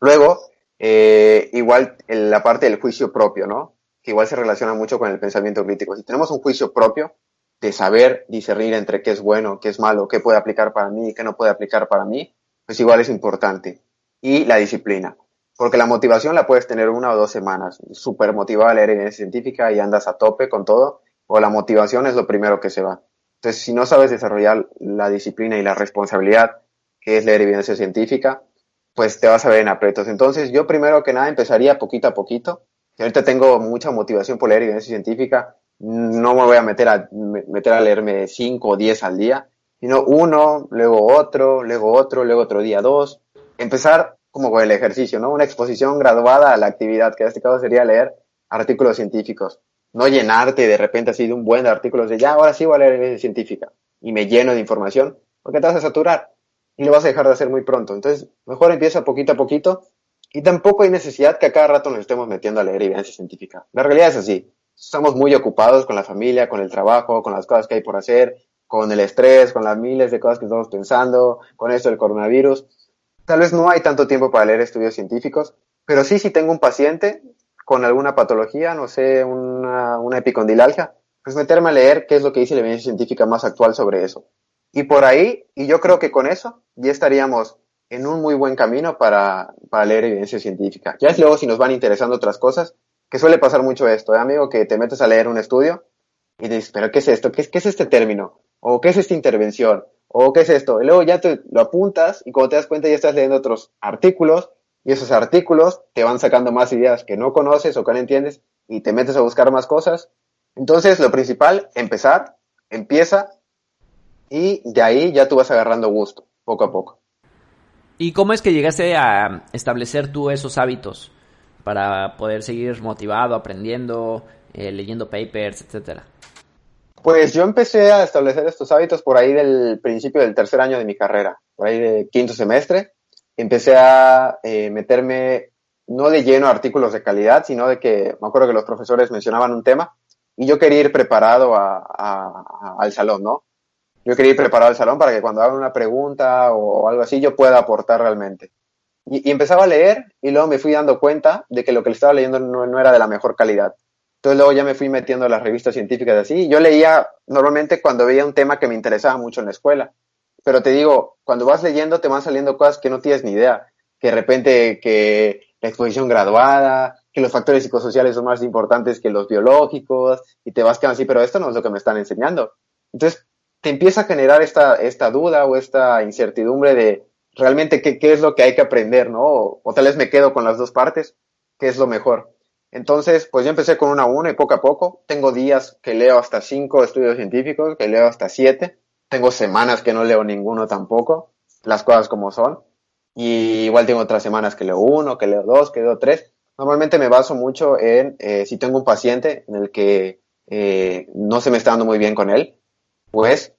Luego, eh, igual la parte del juicio propio, ¿no? Que igual se relaciona mucho con el pensamiento crítico. Si tenemos un juicio propio, de saber discernir entre qué es bueno, qué es malo, qué puede aplicar para mí y qué no puede aplicar para mí, pues igual es importante. Y la disciplina. Porque la motivación la puedes tener una o dos semanas, súper motivada a leer evidencia científica y andas a tope con todo, o la motivación es lo primero que se va. Entonces, si no sabes desarrollar la disciplina y la responsabilidad que es leer evidencia científica, pues te vas a ver en aprietos. Entonces, yo primero que nada empezaría poquito a poquito. Y ahorita tengo mucha motivación por leer evidencia científica, no me voy a meter a, meter a leerme 5 o 10 al día, sino uno, luego otro, luego otro, luego otro día dos. Empezar como con el ejercicio, ¿no? Una exposición graduada a la actividad, que en este caso sería leer artículos científicos. No llenarte de repente así de un buen de artículos de ya, ahora sí voy a leer científica y me lleno de información, porque te vas a saturar y lo vas a dejar de hacer muy pronto. Entonces, mejor empieza poquito a poquito y tampoco hay necesidad que a cada rato nos estemos metiendo a leer evidencia científica. La realidad es así estamos muy ocupados con la familia, con el trabajo, con las cosas que hay por hacer, con el estrés, con las miles de cosas que estamos pensando, con esto del coronavirus. Tal vez no hay tanto tiempo para leer estudios científicos, pero sí si tengo un paciente con alguna patología, no sé, una, una epicondilalgia, pues meterme a leer qué es lo que dice la evidencia científica más actual sobre eso. Y por ahí, y yo creo que con eso ya estaríamos en un muy buen camino para, para leer evidencia científica. Ya es luego si nos van interesando otras cosas, que suele pasar mucho esto, ¿eh, amigo? Que te metes a leer un estudio y dices, ¿pero qué es esto? ¿Qué, es este término? ¿O qué es esta intervención? ¿O qué es esto? Y luego ya te lo apuntas y cuando te das cuenta ya estás leyendo otros artículos y esos artículos te van sacando más ideas que no conoces o que no entiendes y te metes a buscar más cosas. Entonces, lo principal, empezar, empieza y de ahí ya tú vas agarrando gusto, poco a poco. ¿Y cómo es que llegaste a establecer tú esos hábitos? Para poder seguir motivado, aprendiendo, eh, leyendo papers, etcétera? Pues yo empecé a establecer estos hábitos por ahí del principio del tercer año de mi carrera, por ahí de quinto semestre. Empecé a eh, meterme no de lleno a artículos de calidad, sino de que me acuerdo que los profesores mencionaban un tema y yo quería ir preparado al salón, ¿no? Yo quería ir preparado al salón para que cuando hagan una pregunta o, algo así yo pueda aportar realmente. Y, empezaba a leer y luego me fui dando cuenta de que lo que le estaba leyendo no, era de la mejor calidad. Entonces luego ya me fui metiendo a las revistas científicas así. Yo leía normalmente cuando veía un tema que me interesaba mucho en la escuela. Pero te digo, cuando vas leyendo te van saliendo cosas que no tienes ni idea. Que de repente que la exposición graduada, que los factores psicosociales son más importantes que los biológicos, y te vas quedando así, pero esto no es lo que me están enseñando. Entonces, te empieza a generar esta, esta duda o esta incertidumbre de realmente qué, qué es lo que hay que aprender, ¿no? O, tal vez me quedo con las dos partes, qué es lo mejor. Entonces, pues yo empecé con una a una y poco a poco. Tengo días que leo hasta cinco estudios científicos, que leo hasta siete. Tengo semanas que no leo ninguno tampoco, las cosas como son. Y igual tengo otras semanas que leo uno, que leo dos, que leo tres. Normalmente me baso mucho en eh, si tengo un paciente en el que eh, no se me está dando muy bien con él, pues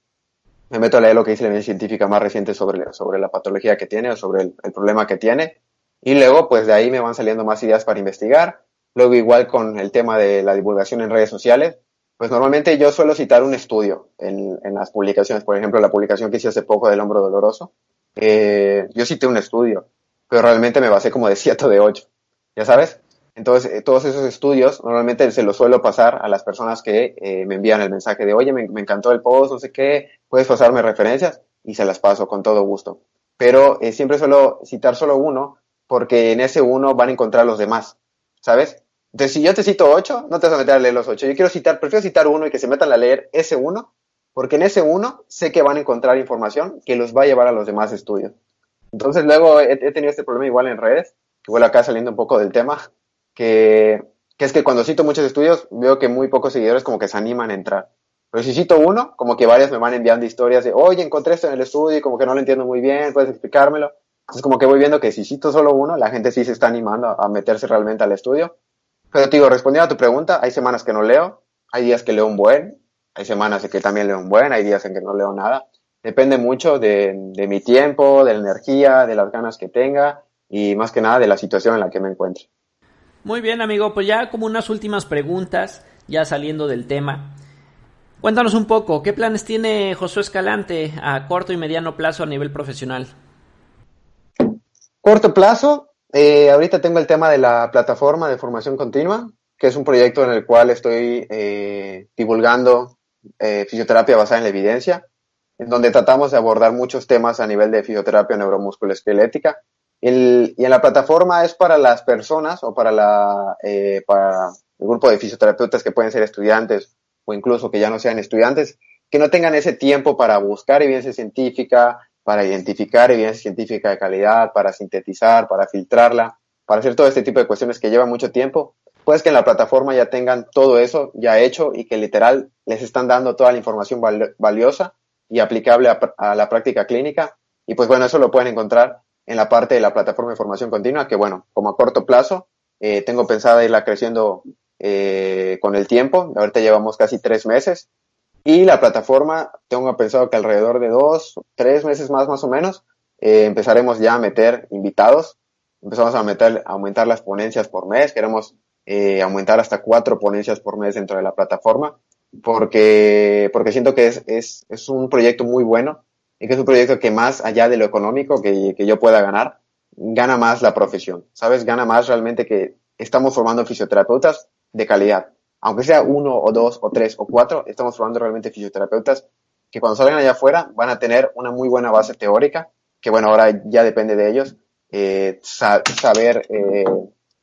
me meto a leer lo que dice la evidencia científica más reciente sobre, sobre la patología que tiene o sobre el, problema que tiene. Y luego, pues de ahí me van saliendo más ideas para investigar. Luego, igual con el tema de la divulgación en redes sociales, pues normalmente yo suelo citar un estudio en, en las publicaciones. Por ejemplo, la publicación que hice hace poco del hombro doloroso. Eh, yo cité un estudio, pero realmente me basé como de 7 de 8. ¿Ya sabes? Entonces, eh, todos esos estudios normalmente se los suelo pasar a las personas que eh, me envían el mensaje de, oye, me, encantó el post, no sé qué, puedes pasarme referencias y se las paso con todo gusto. Pero eh, siempre suelo citar solo uno porque en ese uno van a encontrar los demás, ¿sabes? Entonces, si yo te cito ocho, no te vas a meter a leer los ocho. Yo quiero citar, prefiero citar uno y que se metan a leer ese uno, porque en ese uno sé que van a encontrar información que los va a llevar a los demás estudios. Entonces, luego he, tenido este problema igual en redes, que igual acá saliendo un poco del tema, que, es que cuando cito muchos estudios veo que muy pocos seguidores como que se animan a entrar. Pero si cito uno, como que varias me van enviando historias de, oye, encontré esto en el estudio y como que no lo entiendo muy bien, puedes explicármelo. Entonces como que voy viendo que si cito solo uno, la gente sí se está animando a, meterse realmente al estudio. Pero te digo, respondiendo a tu pregunta, hay semanas que no leo, hay días que leo un buen, hay semanas en que también leo un buen, hay días en que no leo nada. Depende mucho de, de mi tiempo, de la energía, de las ganas que tenga y más que nada de la situación en la que me encuentre. Muy bien, amigo, pues ya como unas últimas preguntas, ya saliendo del tema. Cuéntanos un poco, ¿qué planes tiene Josué Escalante a corto y mediano plazo a nivel profesional? Corto plazo, eh, ahorita tengo el tema de la plataforma de formación continua, que es un proyecto en el cual estoy eh, divulgando eh, fisioterapia basada en la evidencia, en donde tratamos de abordar muchos temas a nivel de fisioterapia neuromusculoesquelética y en la plataforma es para las personas o para, la, eh, para el grupo de fisioterapeutas que pueden ser estudiantes o incluso que ya no sean estudiantes, que no tengan ese tiempo para buscar evidencia científica, para identificar evidencia científica de calidad, para sintetizar, para filtrarla, para hacer todo este tipo de cuestiones que llevan mucho tiempo, pues que en la plataforma ya tengan todo eso ya hecho y que literal les están dando toda la información valiosa y aplicable a, la práctica clínica. Y pues bueno, eso lo pueden encontrar en la parte de la plataforma de formación continua, que bueno, como a corto plazo, eh, tengo pensada irla creciendo eh, con el tiempo. Ahorita llevamos casi tres meses. Y la plataforma, tengo pensado que alrededor de dos, tres meses más, más o menos, eh, empezaremos ya a meter invitados. Empezamos a meter, a aumentar las ponencias por mes. Queremos aumentar hasta cuatro ponencias por mes dentro de la plataforma. Porque, porque siento que es, es, es un proyecto muy bueno y que es un proyecto que más allá de lo económico que, que yo pueda ganar, gana más la profesión, ¿sabes? Gana más realmente que estamos formando fisioterapeutas de calidad. Aunque sea uno o dos o tres o cuatro, estamos formando realmente fisioterapeutas que cuando salgan allá afuera van a tener una muy buena base teórica, que bueno, ahora ya depende de ellos, eh, saber, eh,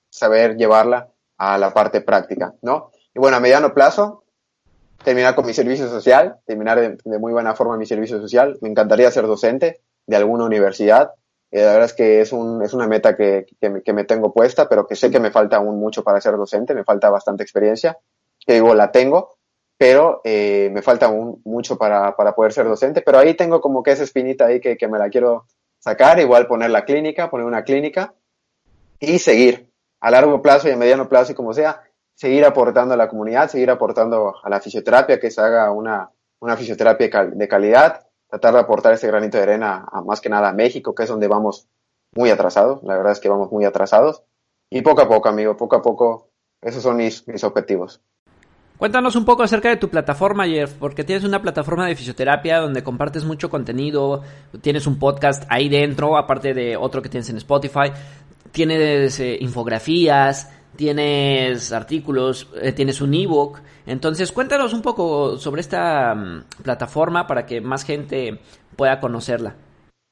saber llevarla a la parte práctica, ¿no? Y bueno, a mediano plazo, terminar con mi servicio social, terminar de, muy buena forma mi servicio social. Me encantaría ser docente de alguna universidad. Eh, la verdad es que es, un, es una meta que, que, me, tengo puesta, pero que sé que me falta aún mucho para ser docente, me falta bastante experiencia, que digo, la tengo, pero eh, me falta aún mucho para, para poder ser docente, pero ahí tengo como que esa espinita ahí que, que me la quiero sacar, igual poner la clínica, poner una clínica y seguir a largo plazo y a mediano plazo y como sea, seguir aportando a la comunidad, seguir aportando a la fisioterapia, que se haga una, una fisioterapia de calidad, tratar de aportar ese granito de arena a más que nada a México, que es donde vamos muy atrasados, la verdad es que vamos muy atrasados. Y poco a poco, amigo, poco a poco, esos son mis, mis objetivos. Cuéntanos un poco acerca de tu plataforma, Jeff, porque tienes una plataforma de fisioterapia donde compartes mucho contenido, tienes un podcast ahí dentro, aparte de otro que tienes en Spotify, tienes eh, infografías, tienes artículos, eh, tienes un ebook. Entonces, cuéntanos un poco sobre esta mm, plataforma para que más gente pueda conocerla.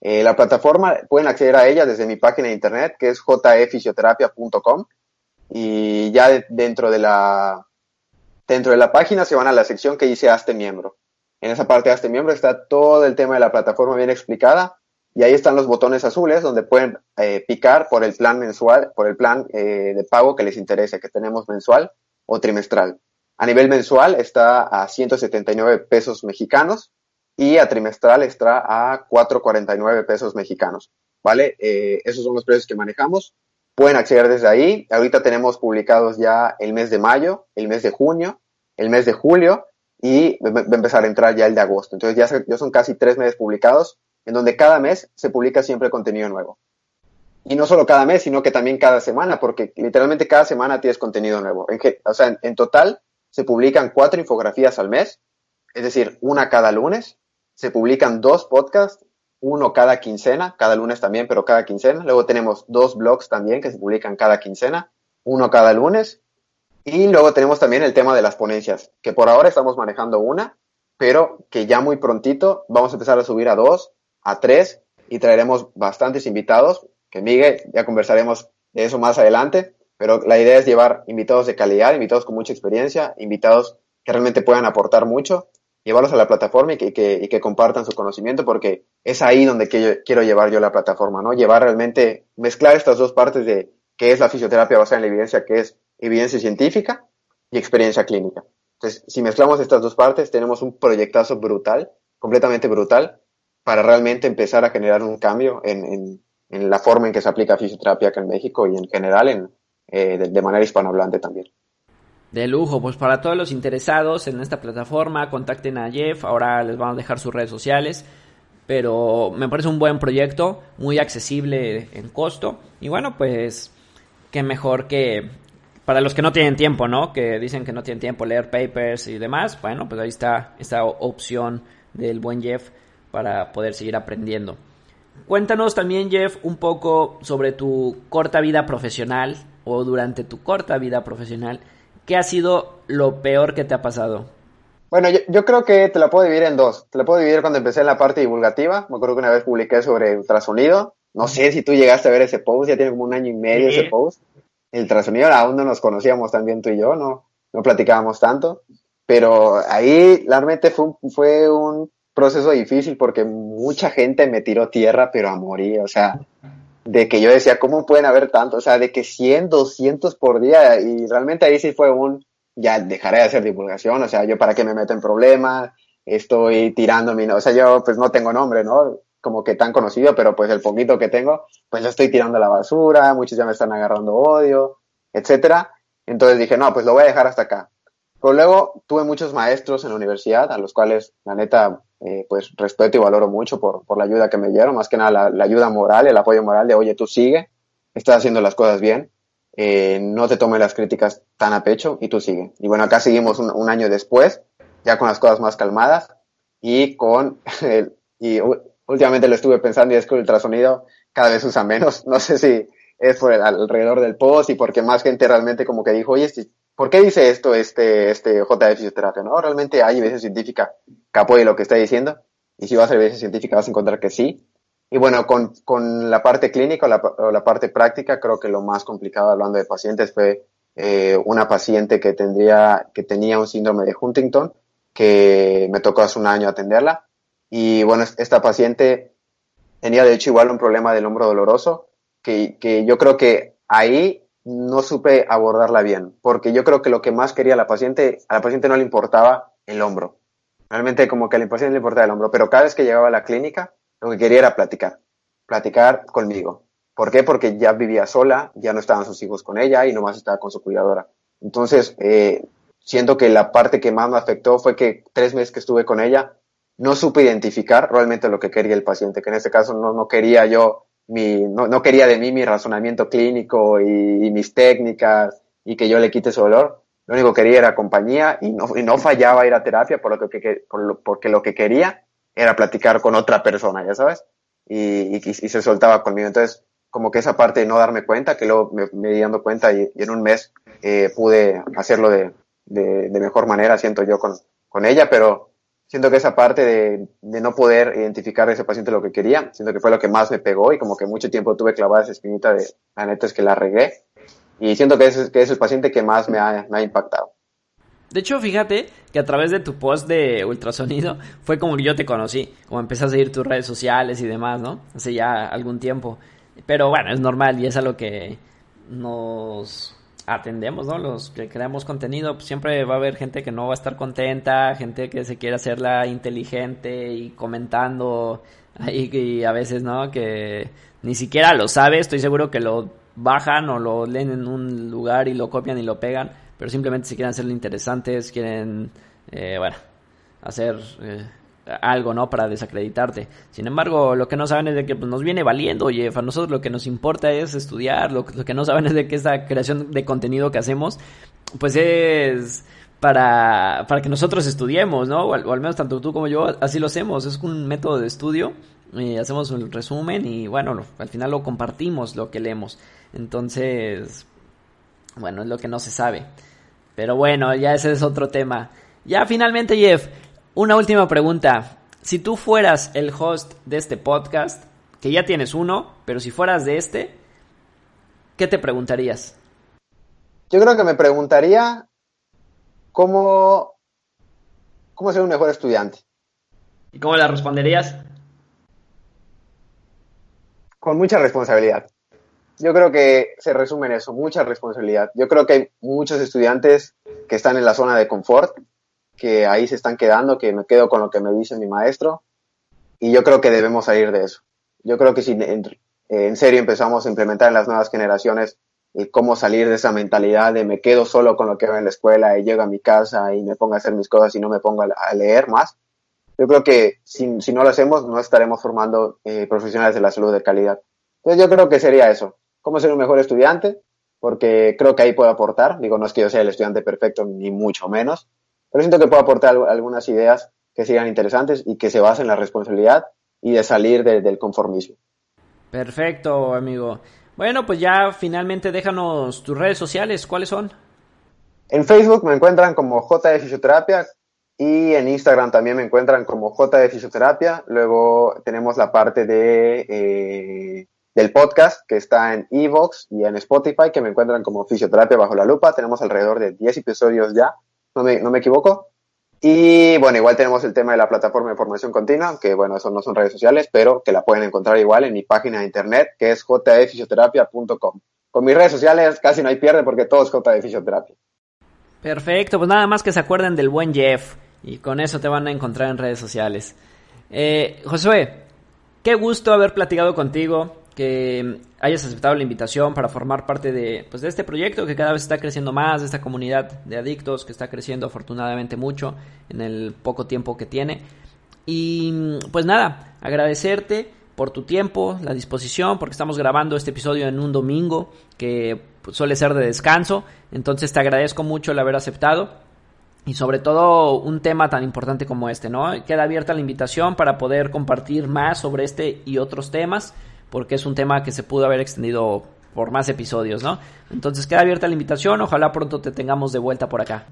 Eh, la plataforma pueden acceder a ella desde mi página de internet que es jffisioterapia.com y ya dentro de la Dentro de la página se van a la sección que dice Hazte miembro. En esa parte de Hazte miembro está todo el tema de la plataforma bien explicada y ahí están los botones azules donde pueden eh, picar por el plan mensual, por el plan eh, de pago que les interese, que tenemos mensual o trimestral. A nivel mensual está a 179 pesos mexicanos y a trimestral está a 449 pesos mexicanos. ¿Vale? Eh, esos son los precios que manejamos. Pueden acceder desde ahí. Ahorita tenemos publicados ya el mes de mayo, el mes de junio, el mes de julio y va a empezar a entrar ya el de agosto. Entonces ya, ya son casi tres meses publicados en donde cada mes se publica siempre contenido nuevo. Y no solo cada mes, sino que también cada semana, porque literalmente cada semana tienes contenido nuevo. En, o sea, en, total se publican cuatro infografías al mes, es decir, una cada lunes. Se publican dos podcasts uno cada quincena, cada lunes también, pero cada quincena. Luego tenemos dos blogs también que se publican cada quincena, uno cada lunes. Y luego tenemos también el tema de las ponencias, que por ahora estamos manejando una, pero que ya muy prontito vamos a empezar a subir a dos, a tres y traeremos bastantes invitados, que Miguel, ya conversaremos de eso más adelante, pero la idea es llevar invitados de calidad, invitados con mucha experiencia, invitados que realmente puedan aportar mucho llevarlos a la plataforma y que, compartan su conocimiento, porque es ahí donde quiero llevar yo la plataforma, ¿no? Llevar realmente, mezclar estas dos partes de qué es la fisioterapia basada en la evidencia, que es evidencia científica y experiencia clínica. Entonces, si mezclamos estas dos partes, tenemos un proyectazo brutal, completamente brutal, para realmente empezar a generar un cambio en, la forma en que se aplica fisioterapia acá en México y en general en, eh, de manera hispanohablante también. De lujo, pues para todos los interesados en esta plataforma, contacten a Jeff, ahora les vamos a dejar sus redes sociales, pero me parece un buen proyecto, muy accesible en costo, y bueno, pues qué mejor que para los que no tienen tiempo, ¿no? Que dicen que no tienen tiempo leer papers y demás, bueno, pues ahí está esta opción del buen Jeff para poder seguir aprendiendo. Cuéntanos también, Jeff, un poco sobre tu corta vida profesional o durante tu corta vida profesional ¿qué ha sido lo peor que te ha pasado? Bueno, yo, creo que te la puedo dividir en dos. Te la puedo dividir cuando empecé en la parte divulgativa. Me acuerdo que una vez publiqué sobre ultrasonido. No sé si tú llegaste a ver ese post, ya tiene como un año y medio ese post. El ultrasonido aún no nos conocíamos también tú y yo, no, no platicábamos tanto. Pero ahí realmente fue un, fue un proceso difícil porque mucha gente me tiró tierra, pero a morir. O sea, de que yo decía, ¿cómo pueden haber tanto? O sea, de que 100, 200 por día, y realmente ahí sí fue un, ya dejaré de hacer divulgación, o sea, yo para qué me meto en problemas, estoy tirando mi, o sea, yo pues no tengo nombre, ¿no? Como que tan conocido, pero pues el poquito que tengo, pues yo estoy tirando la basura, muchos ya me están agarrando odio, etcétera. Entonces dije, no, pues lo voy a dejar hasta acá. Pero luego tuve muchos maestros en la universidad, a los cuales, la neta, eh, pues respeto y valoro mucho por, por, la ayuda que me dieron, más que nada la, ayuda moral, el apoyo moral de, oye, tú sigue, estás haciendo las cosas bien, eh, no te tomes las críticas tan a pecho y tú sigue. Y bueno, acá seguimos un, año después, ya con las cosas más calmadas y con, el, y últimamente lo estuve pensando y es que el ultrasonido cada vez usa menos, no sé si es por el, alrededor del post y porque más gente realmente como que dijo, oye, ¿por qué dice esto este, este J de fisioterapia? ¿no? Realmente hay evidencia científica que apoye lo que está diciendo. Y si vas a evidencia científica vas a encontrar que sí. Y bueno, con, con la parte clínica o la, la, parte práctica, creo que lo más complicado hablando de pacientes fue eh, una paciente que, tendría, que tenía un síndrome de Huntington, que me tocó hace un año atenderla. Y bueno, esta paciente tenía de hecho igual un problema del hombro doloroso, que, que yo creo que ahí no supe abordarla bien, porque yo creo que lo que más quería la paciente, a la paciente no le importaba el hombro. Realmente como que a la paciente le importaba el hombro, pero cada vez que llegaba a la clínica, lo que quería era platicar, platicar conmigo. ¿Por qué? Porque ya vivía sola, ya no estaban sus hijos con ella y nomás estaba con su cuidadora. Entonces, eh, siento que la parte que más me afectó fue que tres meses que estuve con ella, no supe identificar realmente lo que quería el paciente, que en este caso no, no quería yo mi, no, no, quería de mí mi razonamiento clínico y, mis técnicas y que yo le quite su dolor, lo único que quería era compañía y no, y no fallaba ir a terapia por lo que, porque lo que quería era platicar con otra persona, ya sabes, y, y, se soltaba conmigo. Entonces, como que esa parte de no darme cuenta, que luego me, me di dando cuenta y, en un mes eh, pude hacerlo de, de, de, mejor manera, siento yo, con, con ella, pero siento que esa parte de, de, no poder identificar a ese paciente lo que quería, siento que fue lo que más me pegó y como que mucho tiempo tuve clavada esa espinita de, la neta es que la regué, y siento que es, que es el paciente que más me ha, ha impactado. De hecho, fíjate que a través de tu post de ultrasonido fue como que yo te conocí, como empecé a seguir tus redes sociales y demás, ¿no? Hace ya algún tiempo. Pero bueno, es normal y es a lo que nos atendemos, ¿no? Los que creamos contenido, pues siempre va a haber gente que no va a estar contenta, gente que se quiere hacerla inteligente y comentando ahí y a veces, ¿no? Que ni siquiera lo sabe, estoy seguro que lo bajan o lo leen en un lugar y lo copian y lo pegan, pero simplemente si quieren hacerlo interesantes, quieren, eh, bueno, hacer eh, algo, ¿no? Para desacreditarte. Sin embargo, lo que no saben es de que pues, nos viene valiendo, oye, a nosotros lo que nos importa es estudiar, lo, que no saben es de que esta creación de contenido que hacemos, pues es para, para que nosotros estudiemos, ¿no? O al, al, menos tanto tú como yo así lo hacemos, es un método de estudio, hacemos un resumen y bueno, al final lo compartimos lo que leemos. Entonces, bueno, es lo que no se sabe. Pero bueno, ya ese es otro tema. Ya finalmente, Jeff, una última pregunta. Si tú fueras el host de este podcast, que ya tienes uno, pero si fueras de este, ¿qué te preguntarías? Yo creo que me preguntaría cómo, cómo ser un mejor estudiante. ¿Y cómo la responderías? Con mucha responsabilidad yo creo que se resume en eso, mucha responsabilidad. Yo creo que hay muchos estudiantes que están en la zona de confort, que ahí se están quedando, que me quedo con lo que me dice mi maestro, y yo creo que debemos salir de eso. Yo creo que si en, serio empezamos a implementar en las nuevas generaciones eh, cómo salir de esa mentalidad de me quedo solo con lo que veo en la escuela y llego a mi casa y me pongo a hacer mis cosas y no me pongo a, leer más, yo creo que si, no lo hacemos no estaremos formando eh, profesionales de la salud de calidad. Entonces yo creo que sería eso, cómo ser un mejor estudiante, porque creo que ahí puedo aportar. Digo, no es que yo sea el estudiante perfecto, ni mucho menos, pero siento que puedo aportar algunas ideas que sean interesantes y que se basen en la responsabilidad y de salir del conformismo. Perfecto, amigo. Bueno, pues ya finalmente déjanos tus redes sociales, ¿cuáles son? En Facebook me encuentran como J de Fisioterapia y en Instagram también me encuentran como J de Fisioterapia. Luego tenemos la parte de eh, del podcast que está en Evox y en Spotify, que me encuentran como Fisioterapia Bajo la Lupa. Tenemos alrededor de 10 episodios ya, no me, no me equivoco. Y bueno, igual tenemos el tema de la plataforma de formación continua, que bueno, eso no son redes sociales, pero que la pueden encontrar igual en mi página de internet, que es jfisioterapia.com. Con mis redes sociales casi no hay pierde porque todo es JD Fisioterapia. Perfecto, pues nada más que se acuerden del buen Jeff y con eso te van a encontrar en redes sociales. Eh, Josué, qué gusto haber platicado contigo que hayas aceptado la invitación para formar parte de, pues, de este proyecto que cada vez está creciendo más, de esta comunidad de adictos que está creciendo afortunadamente mucho en el poco tiempo que tiene. Y pues nada, agradecerte por tu tiempo, la disposición, porque estamos grabando este episodio en un domingo que suele ser de descanso. Entonces te agradezco mucho el haber aceptado. Y sobre todo un tema tan importante como este, ¿no? Queda abierta la invitación para poder compartir más sobre este y otros temas porque es un tema que se pudo haber extendido por más episodios, ¿no? Entonces queda abierta la invitación, ojalá pronto te tengamos de vuelta por acá.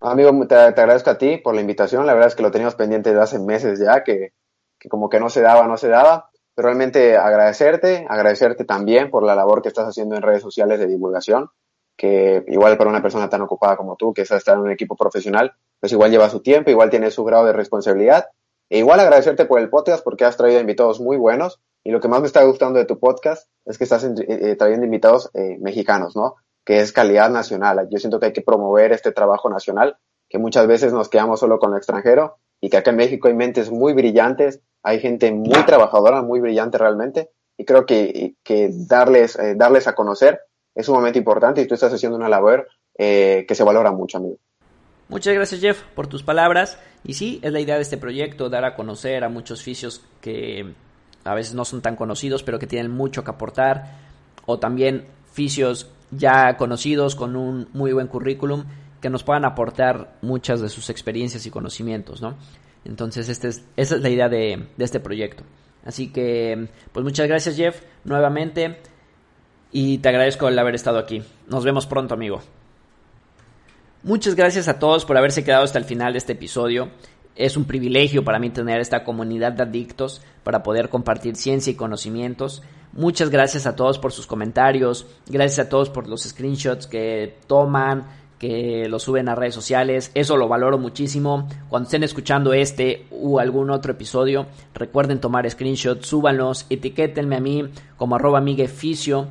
Amigo, te, agradezco a ti por la invitación, la verdad es que lo teníamos pendiente desde hace meses ya, que, que como que no se daba, no se daba, pero realmente agradecerte, agradecerte también por la labor que estás haciendo en redes sociales de divulgación, que igual para una persona tan ocupada como tú, que está estar en un equipo profesional, pues igual lleva su tiempo, igual tiene su grado de responsabilidad, e igual agradecerte por el podcast porque has traído invitados muy buenos, y lo que más me está gustando de tu podcast es que estás eh, eh, trayendo invitados eh, mexicanos, ¿no? Que es calidad nacional. Yo siento que hay que promover este trabajo nacional, que muchas veces nos quedamos solo con lo extranjero y que acá en México hay mentes muy brillantes, hay gente muy trabajadora, muy brillante realmente, y creo que, darles, darles a conocer es sumamente importante y tú estás haciendo una labor que se valora mucho, amigo. Muchas gracias Jeff por tus palabras. Y sí, es la idea de este proyecto, dar a conocer a muchos fisios que a veces no son tan conocidos, pero que tienen mucho que aportar, o también fisios ya conocidos con un muy buen currículum que nos puedan aportar muchas de sus experiencias y conocimientos, ¿no? Entonces, este es, esa es la idea de, de este proyecto. Así que, pues muchas gracias Jeff, nuevamente, y te agradezco el haber estado aquí. Nos vemos pronto, amigo. Muchas gracias a todos por haberse quedado hasta el final de este episodio. Es un privilegio para mí tener esta comunidad de adictos para poder compartir ciencia y conocimientos. Muchas gracias a todos por sus comentarios, gracias a todos por los screenshots que toman, que lo suben a redes sociales, eso lo valoro muchísimo. Cuando estén escuchando este u algún otro episodio, recuerden tomar screenshots, súbanlos, etiquétenme a mí como arroba migueficio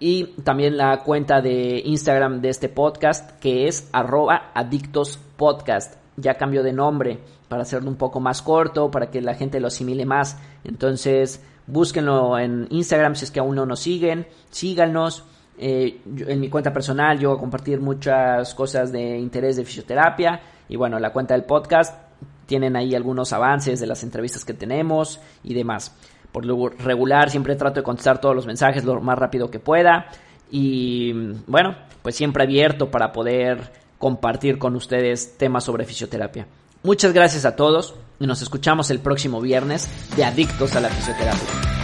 y también la cuenta de Instagram de este podcast que es arroba adictospodcast. Ya cambió de nombre para hacerlo un poco más corto, para que la gente lo asimile más. Entonces, búsquenlo en Instagram si es que aún no nos siguen, síganos. Eh, en mi cuenta personal yo voy a compartir muchas cosas de interés de fisioterapia y bueno, la cuenta del podcast tienen ahí algunos avances de las entrevistas que tenemos y demás. Por lo regular siempre trato de contestar todos los mensajes lo más rápido que pueda y bueno, pues siempre abierto para poder compartir con ustedes temas sobre fisioterapia. Muchas gracias a todos y nos escuchamos el próximo viernes de Adictos a la Fisioterapia.